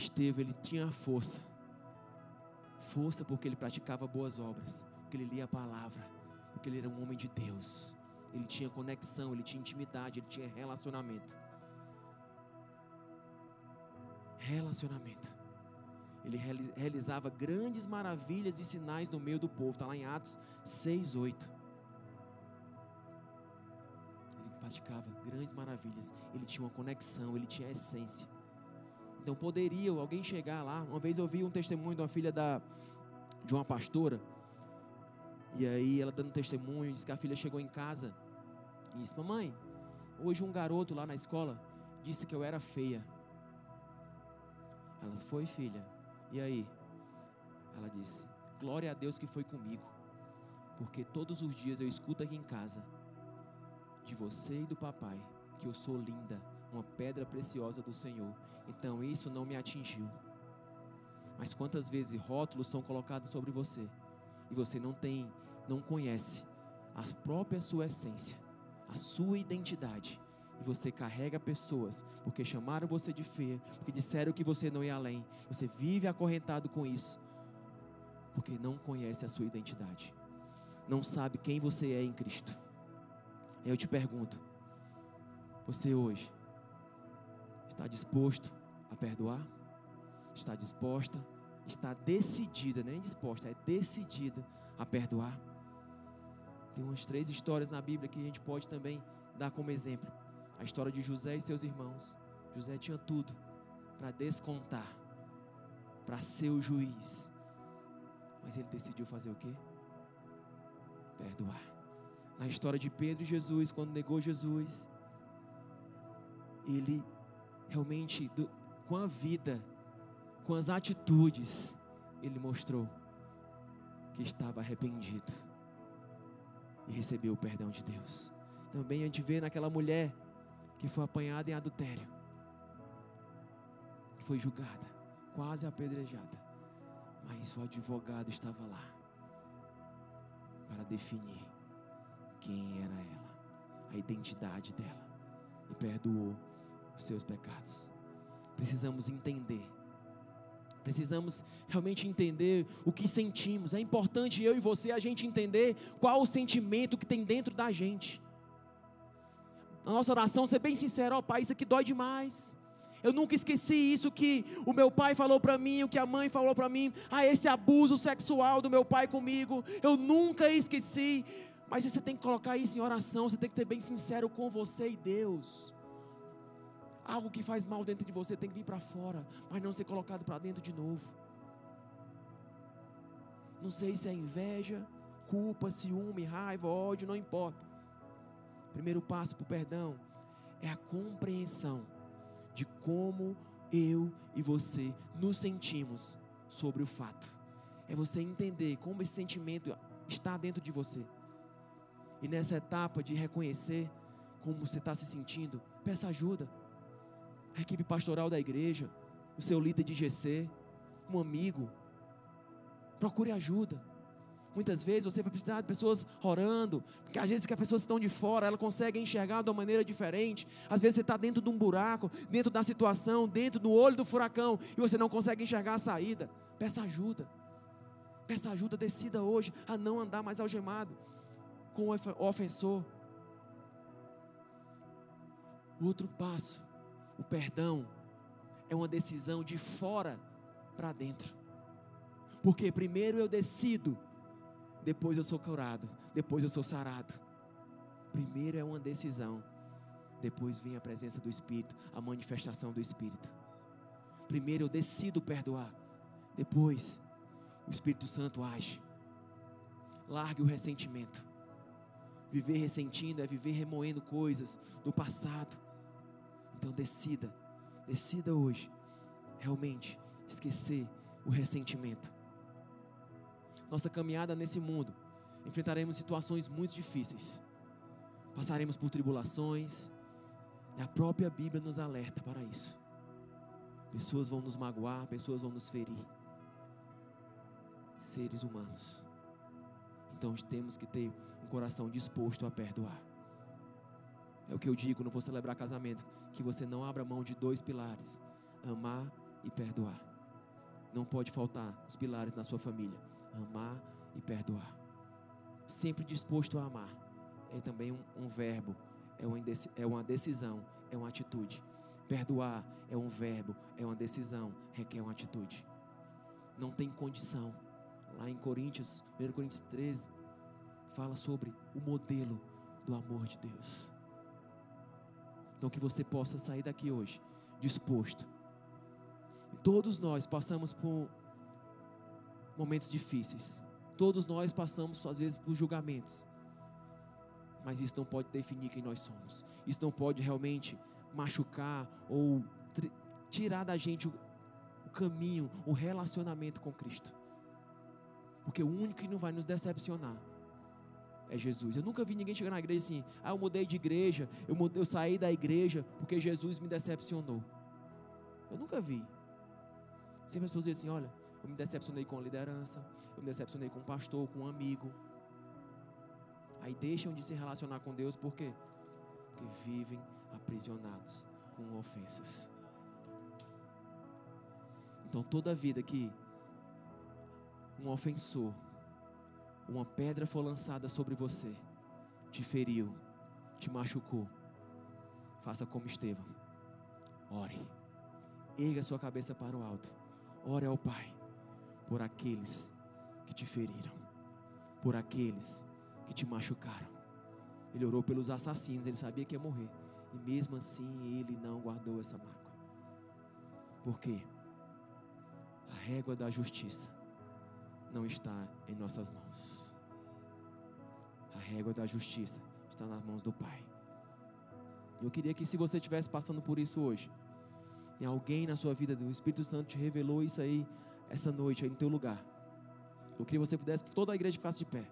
Estevão, ele tinha força. Força porque ele praticava boas obras, porque ele lia a palavra, porque ele era um homem de Deus. Ele tinha conexão, ele tinha intimidade, ele tinha relacionamento. Relacionamento. Ele realizava grandes maravilhas e sinais no meio do povo. Está lá em Atos 6, 8. Ele praticava grandes maravilhas. Ele tinha uma conexão, ele tinha essência. Então poderia alguém chegar lá. Uma vez eu vi um testemunho de uma filha da, de uma pastora. E aí ela dando testemunho, disse que a filha chegou em casa e disse: Mamãe, hoje um garoto lá na escola disse que eu era feia. Ela foi, filha. E aí? Ela disse: Glória a Deus que foi comigo, porque todos os dias eu escuto aqui em casa de você e do papai que eu sou linda, uma pedra preciosa do Senhor. Então isso não me atingiu. Mas quantas vezes rótulos são colocados sobre você e você não tem, não conhece a própria sua essência, a sua identidade. E você carrega pessoas porque chamaram você de feia, porque disseram que você não ia além. Você vive acorrentado com isso, porque não conhece a sua identidade, não sabe quem você é em Cristo. Eu te pergunto: você hoje está disposto a perdoar? Está disposta? Está decidida, nem disposta, é decidida a perdoar? Tem umas três histórias na Bíblia que a gente pode também dar como exemplo. A história de José e seus irmãos. José tinha tudo para descontar, para ser o juiz. Mas ele decidiu fazer o quê? Perdoar. Na história de Pedro e Jesus, quando negou Jesus, ele realmente, com a vida, com as atitudes, ele mostrou que estava arrependido e recebeu o perdão de Deus. Também a gente vê naquela mulher que foi apanhada em adultério, que foi julgada, quase apedrejada, mas o advogado estava lá para definir quem era ela, a identidade dela, e perdoou os seus pecados. Precisamos entender. Precisamos realmente entender o que sentimos. É importante eu e você a gente entender qual o sentimento que tem dentro da gente. Na nossa oração, ser bem sincero, ó oh, Pai, isso aqui dói demais. Eu nunca esqueci isso que o meu pai falou para mim, o que a mãe falou para mim. Ah, esse abuso sexual do meu pai comigo. Eu nunca esqueci. Mas você tem que colocar isso em oração, você tem que ser bem sincero com você e Deus. Algo que faz mal dentro de você tem que vir para fora, mas não ser colocado para dentro de novo. Não sei se é inveja, culpa, ciúme, raiva, ódio, não importa. Primeiro passo para o perdão é a compreensão de como eu e você nos sentimos sobre o fato. É você entender como esse sentimento está dentro de você. E nessa etapa de reconhecer como você está se sentindo, peça ajuda a equipe pastoral da igreja, o seu líder de GC, um amigo. Procure ajuda. Muitas vezes você vai precisar de pessoas orando, porque às vezes que as pessoas estão de fora, ela consegue enxergar de uma maneira diferente. Às vezes você está dentro de um buraco, dentro da situação, dentro do olho do furacão, e você não consegue enxergar a saída. Peça ajuda. Peça ajuda, decida hoje a não andar mais algemado com o ofensor. Outro passo o perdão é uma decisão de fora para dentro. Porque primeiro eu decido, depois eu sou curado, depois eu sou sarado. Primeiro é uma decisão, depois vem a presença do Espírito, a manifestação do Espírito. Primeiro eu decido perdoar, depois o Espírito Santo age. Largue o ressentimento. Viver ressentindo é viver remoendo coisas do passado então decida, decida hoje, realmente esquecer o ressentimento. Nossa caminhada nesse mundo, enfrentaremos situações muito difíceis, passaremos por tribulações, e a própria Bíblia nos alerta para isso. Pessoas vão nos magoar, pessoas vão nos ferir. Seres humanos. Então temos que ter um coração disposto a perdoar. É o que eu digo, não vou celebrar casamento, que você não abra mão de dois pilares: amar e perdoar. Não pode faltar os pilares na sua família: amar e perdoar. Sempre disposto a amar. É também um, um verbo, é uma, é uma decisão, é uma atitude. Perdoar é um verbo, é uma decisão, requer uma atitude. Não tem condição. Lá em Coríntios, 1 Coríntios 13, fala sobre o modelo do amor de Deus. Então que você possa sair daqui hoje disposto. Todos nós passamos por momentos difíceis. Todos nós passamos às vezes por julgamentos. Mas isso não pode definir quem nós somos. Isso não pode realmente machucar ou tirar da gente o, o caminho, o relacionamento com Cristo. Porque o único que não vai nos decepcionar é Jesus. Eu nunca vi ninguém chegar na igreja assim, ah, eu mudei de igreja, eu, mudei, eu saí da igreja porque Jesus me decepcionou. Eu nunca vi. Sempre as pessoas dizem assim, olha, eu me decepcionei com a liderança, eu me decepcionei com o pastor, com um amigo. Aí deixam de se relacionar com Deus, por quê? Porque vivem aprisionados com ofensas. Então toda vida que um ofensor, uma pedra foi lançada sobre você, te feriu, te machucou, faça como Estevão. Ore. Erga sua cabeça para o alto. Ore ao Pai por aqueles que te feriram, por aqueles que te machucaram. Ele orou pelos assassinos, ele sabia que ia morrer. E mesmo assim ele não guardou essa mágoa. Por quê? A régua da justiça não está em nossas mãos. A régua da justiça está nas mãos do Pai. Eu queria que se você estivesse passando por isso hoje, tem alguém na sua vida, o Espírito Santo te revelou isso aí essa noite aí no teu lugar. Eu queria que você pudesse, toda a igreja ficasse de pé.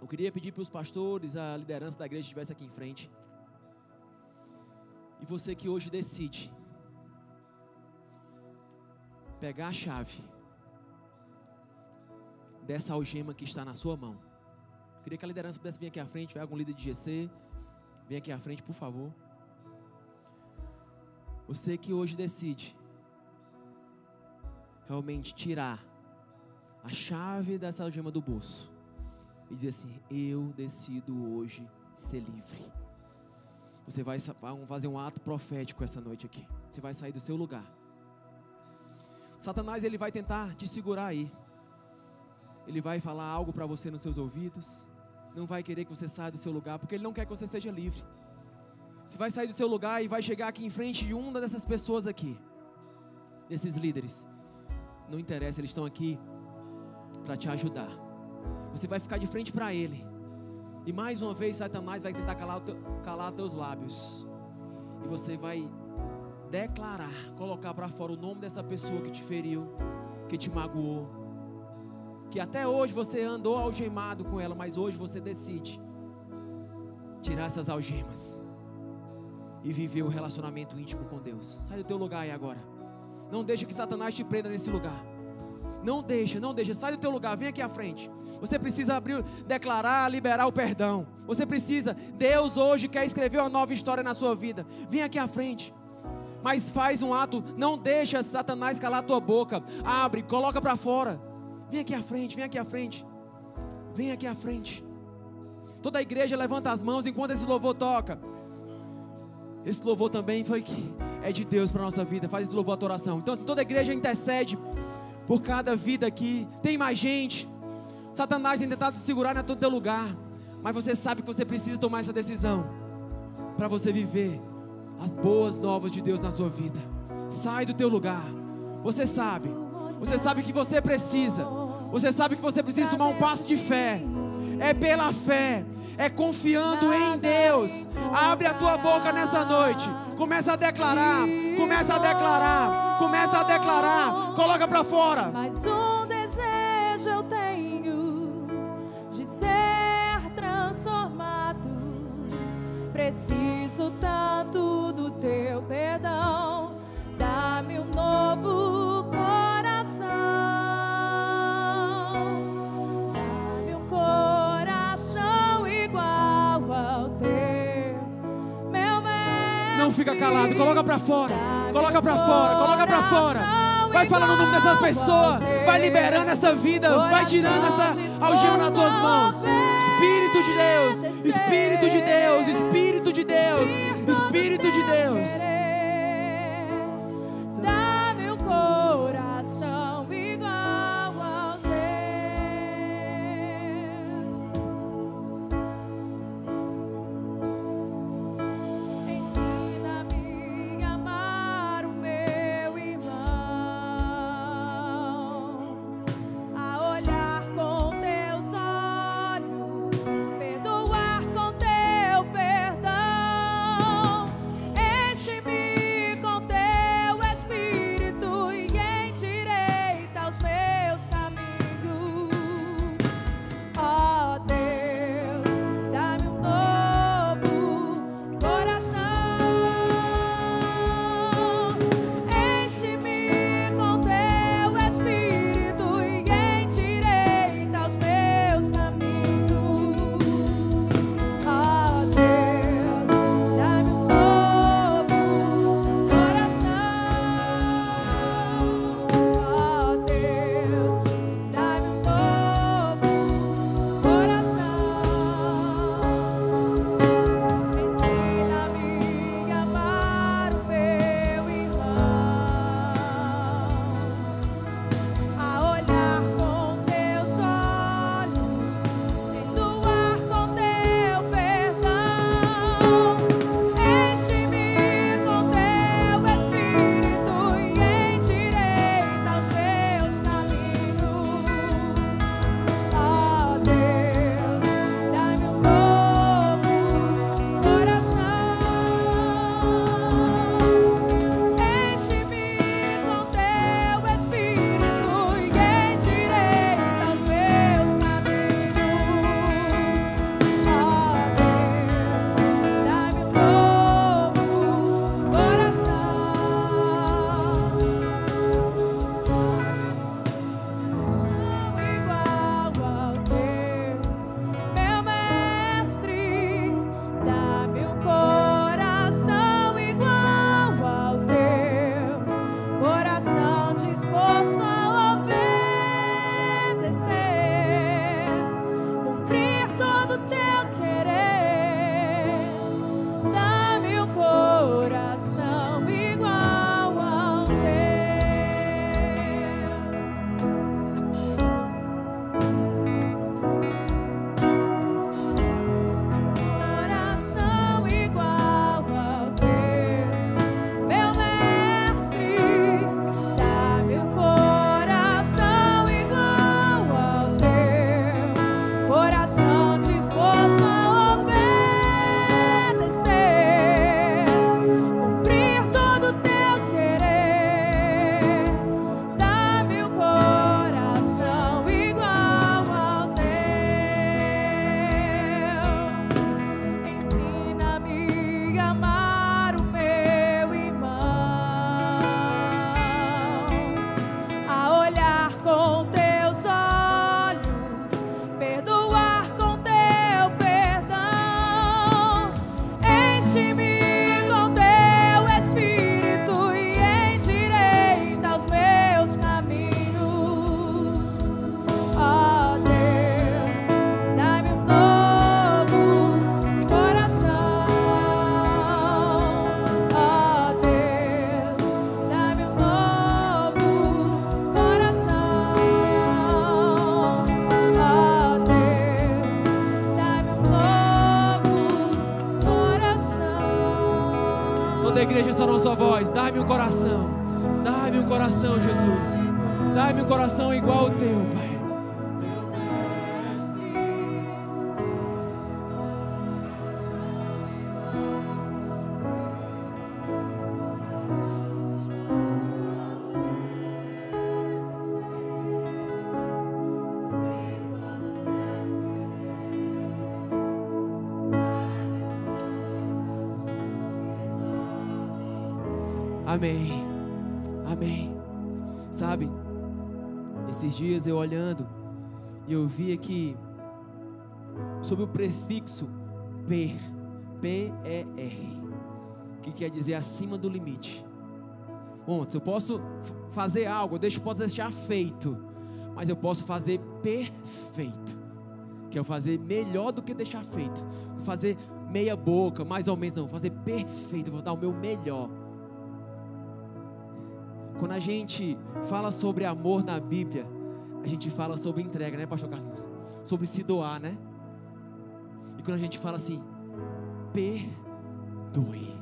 Eu queria pedir para os pastores, a liderança da igreja estivesse aqui em frente. E você que hoje decide pegar a chave dessa algema que está na sua mão. Eu queria que a liderança pudesse vir aqui à frente, vai algum líder de GC, vem aqui à frente, por favor. Você que hoje decide realmente tirar a chave dessa algema do bolso e dizer assim: Eu decido hoje ser livre. Você vai fazer um ato profético essa noite aqui. Você vai sair do seu lugar. Satanás ele vai tentar te segurar aí. Ele vai falar algo para você nos seus ouvidos. Não vai querer que você saia do seu lugar, porque ele não quer que você seja livre. Você vai sair do seu lugar e vai chegar aqui em frente de uma dessas pessoas aqui, desses líderes. Não interessa, eles estão aqui para te ajudar. Você vai ficar de frente para ele. E mais uma vez, Satanás vai tentar calar, teu, calar teus lábios. E você vai declarar, colocar para fora o nome dessa pessoa que te feriu, que te magoou. Que até hoje você andou algemado com ela, mas hoje você decide tirar essas algemas e viver o um relacionamento íntimo com Deus. Sai do teu lugar aí agora. Não deixe que Satanás te prenda nesse lugar. Não deixa, não deixa. Sai do teu lugar, vem aqui à frente. Você precisa abrir, declarar, liberar o perdão. Você precisa. Deus hoje quer escrever uma nova história na sua vida. Vem aqui à frente. Mas faz um ato, não deixa Satanás calar a tua boca. Abre, coloca para fora. Vem aqui à frente, vem aqui à frente. Vem aqui à frente. Toda a igreja levanta as mãos enquanto esse louvor toca. Esse louvor também foi que é de Deus para nossa vida. Faz esse louvor a oração. Então, se toda a igreja intercede por cada vida aqui. Tem mais gente. Satanás tem tentado te segurar no teu lugar. Mas você sabe que você precisa tomar essa decisão. Para você viver as boas novas de Deus na sua vida. Sai do teu lugar. Você sabe. Você sabe que você precisa. Você sabe que você precisa tomar um passo de fé. É pela fé. É confiando em Deus. Abre a tua boca nessa noite. Começa a declarar. Começa a declarar. Começa a declarar. Coloca para fora. Mas um desejo eu tenho de ser transformado. Preciso tanto do teu perdão. Dá-me um novo coração. Dá-me um coração igual ao teu. Meu mestre. Não fica calado. Coloca para fora. Coloca para fora. Coloca para fora. Vai falando o nome dessa pessoa. Vai liberando essa vida. Vai tirando essa algema nas tuas mãos. Espírito de Deus. Espírito de Deus. Espírito de Deus. Espírito de Deus. Dá-me um Dá-me um coração. Dá-me um coração, Jesus. Dá-me um coração igual Sabe, esses dias eu olhando e eu vi aqui sobre o prefixo per, P-E-R, que quer dizer acima do limite. Bom, se eu posso fazer algo, eu deixo, posso deixar feito, mas eu posso fazer perfeito, que é fazer melhor do que deixar feito, fazer meia boca, mais ou menos, não, fazer perfeito, vou dar o meu melhor. Quando a gente fala sobre amor na Bíblia, a gente fala sobre entrega, né, Pastor Carlinhos? Sobre se doar, né? E quando a gente fala assim, perdoe,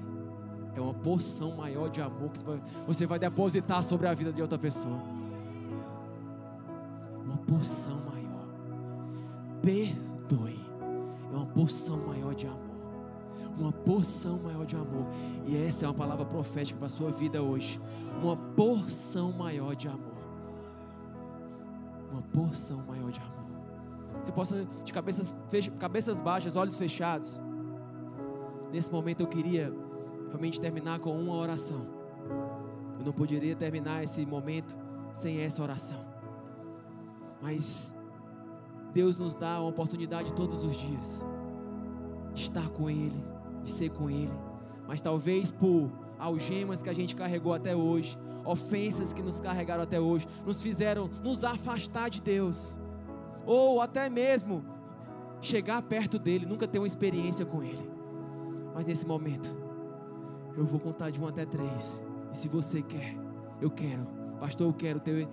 é uma porção maior de amor que você vai depositar sobre a vida de outra pessoa. Uma porção maior. Perdoe, é uma porção maior de amor uma porção maior de amor. E essa é uma palavra profética para a sua vida hoje. Uma porção maior de amor. Uma porção maior de amor. Você possa, de cabeças, fecha, cabeças baixas, olhos fechados. Nesse momento eu queria realmente terminar com uma oração. Eu não poderia terminar esse momento sem essa oração. Mas Deus nos dá uma oportunidade todos os dias estar com Ele de ser com Ele. Mas talvez por algemas que a gente carregou até hoje, ofensas que nos carregaram até hoje, nos fizeram nos afastar de Deus, ou até mesmo chegar perto dele, nunca ter uma experiência com Ele. Mas nesse momento, eu vou contar de um até três. E se você quer, eu quero. Pastor, eu quero ter,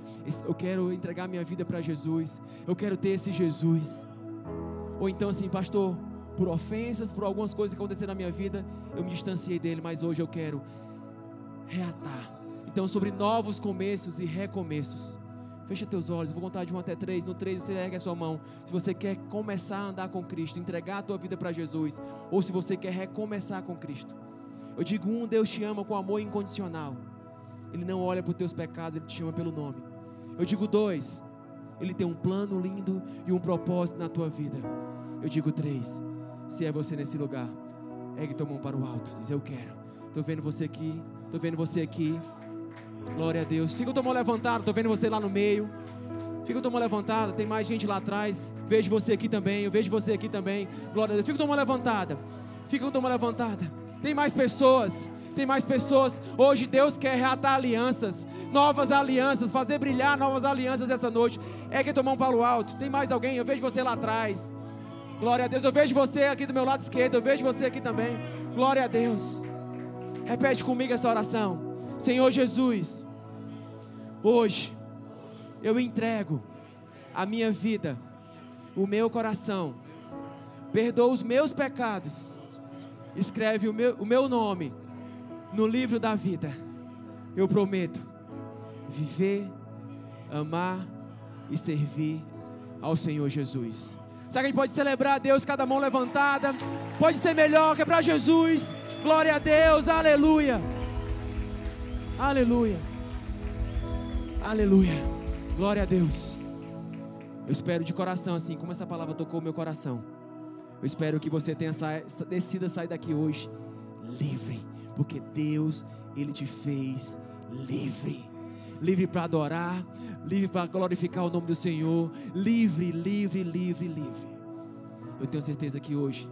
eu quero entregar minha vida para Jesus. Eu quero ter esse Jesus. Ou então assim, pastor, por ofensas, por algumas coisas que aconteceram na minha vida, eu me distanciei dele, mas hoje eu quero reatar. Então, sobre novos começos e recomeços. Fecha teus olhos, vou contar de um até três. No três você ergue a sua mão. Se você quer começar a andar com Cristo, entregar a tua vida para Jesus, ou se você quer recomeçar com Cristo. Eu digo um, Deus te ama com amor incondicional. Ele não olha para os teus pecados, ele te chama pelo nome. Eu digo dois, ele tem um plano lindo e um propósito na tua vida. Eu digo três, se é você nesse lugar, ergue tua mão para o alto. Diz: Eu quero. Estou vendo você aqui. Estou vendo você aqui. Glória a Deus. Fica tua mão levantada. Estou vendo você lá no meio. Fica tua mão levantada. Tem mais gente lá atrás. Vejo você aqui também. Eu vejo você aqui também. Glória a Deus. Fica tua mão levantada. Fica com tua mão levantada. Tem mais pessoas. Tem mais pessoas. Hoje Deus quer reatar alianças, novas alianças, fazer brilhar novas alianças essa noite. É que tua mão para o alto. Tem mais alguém? Eu vejo você lá atrás. Glória a Deus. Eu vejo você aqui do meu lado esquerdo. Eu vejo você aqui também. Glória a Deus. Repete comigo essa oração. Senhor Jesus, hoje eu entrego a minha vida, o meu coração. Perdoa os meus pecados. Escreve o meu, o meu nome no livro da vida. Eu prometo viver, amar e servir ao Senhor Jesus. Será que a gente pode celebrar a Deus, cada mão levantada? Pode ser melhor que é para Jesus. Glória a Deus, aleluia. Aleluia. Aleluia. Glória a Deus. Eu espero de coração, assim como essa palavra tocou meu coração. Eu espero que você tenha sa decida sair daqui hoje livre, porque Deus, Ele te fez livre livre para adorar, livre para glorificar o nome do Senhor, livre, livre, livre, livre. Eu tenho certeza que hoje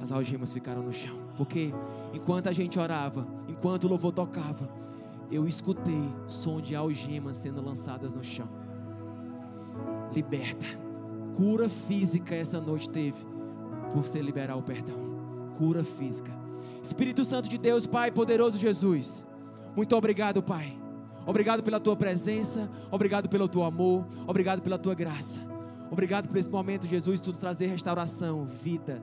as algemas ficaram no chão, porque enquanto a gente orava, enquanto o louvor tocava, eu escutei som de algemas sendo lançadas no chão. Liberta, cura física essa noite teve por você liberar o perdão. Cura física. Espírito Santo de Deus, Pai poderoso Jesus. Muito obrigado, Pai Obrigado pela tua presença, obrigado pelo teu amor, obrigado pela tua graça. Obrigado por esse momento, Jesus, tudo trazer restauração, vida,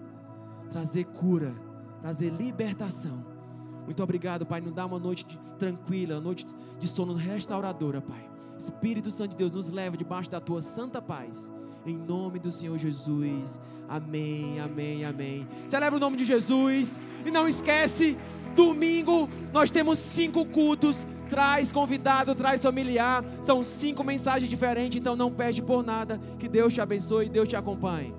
trazer cura, trazer libertação. Muito obrigado, Pai. Nos dá uma noite de, tranquila, uma noite de sono restauradora, Pai. Espírito Santo de Deus, nos leva debaixo da tua santa paz. Em nome do Senhor Jesus. Amém, amém, amém. Celebra o nome de Jesus. E não esquece, domingo nós temos cinco cultos. Traz convidado, traz familiar. São cinco mensagens diferentes, então não perde por nada. Que Deus te abençoe e Deus te acompanhe.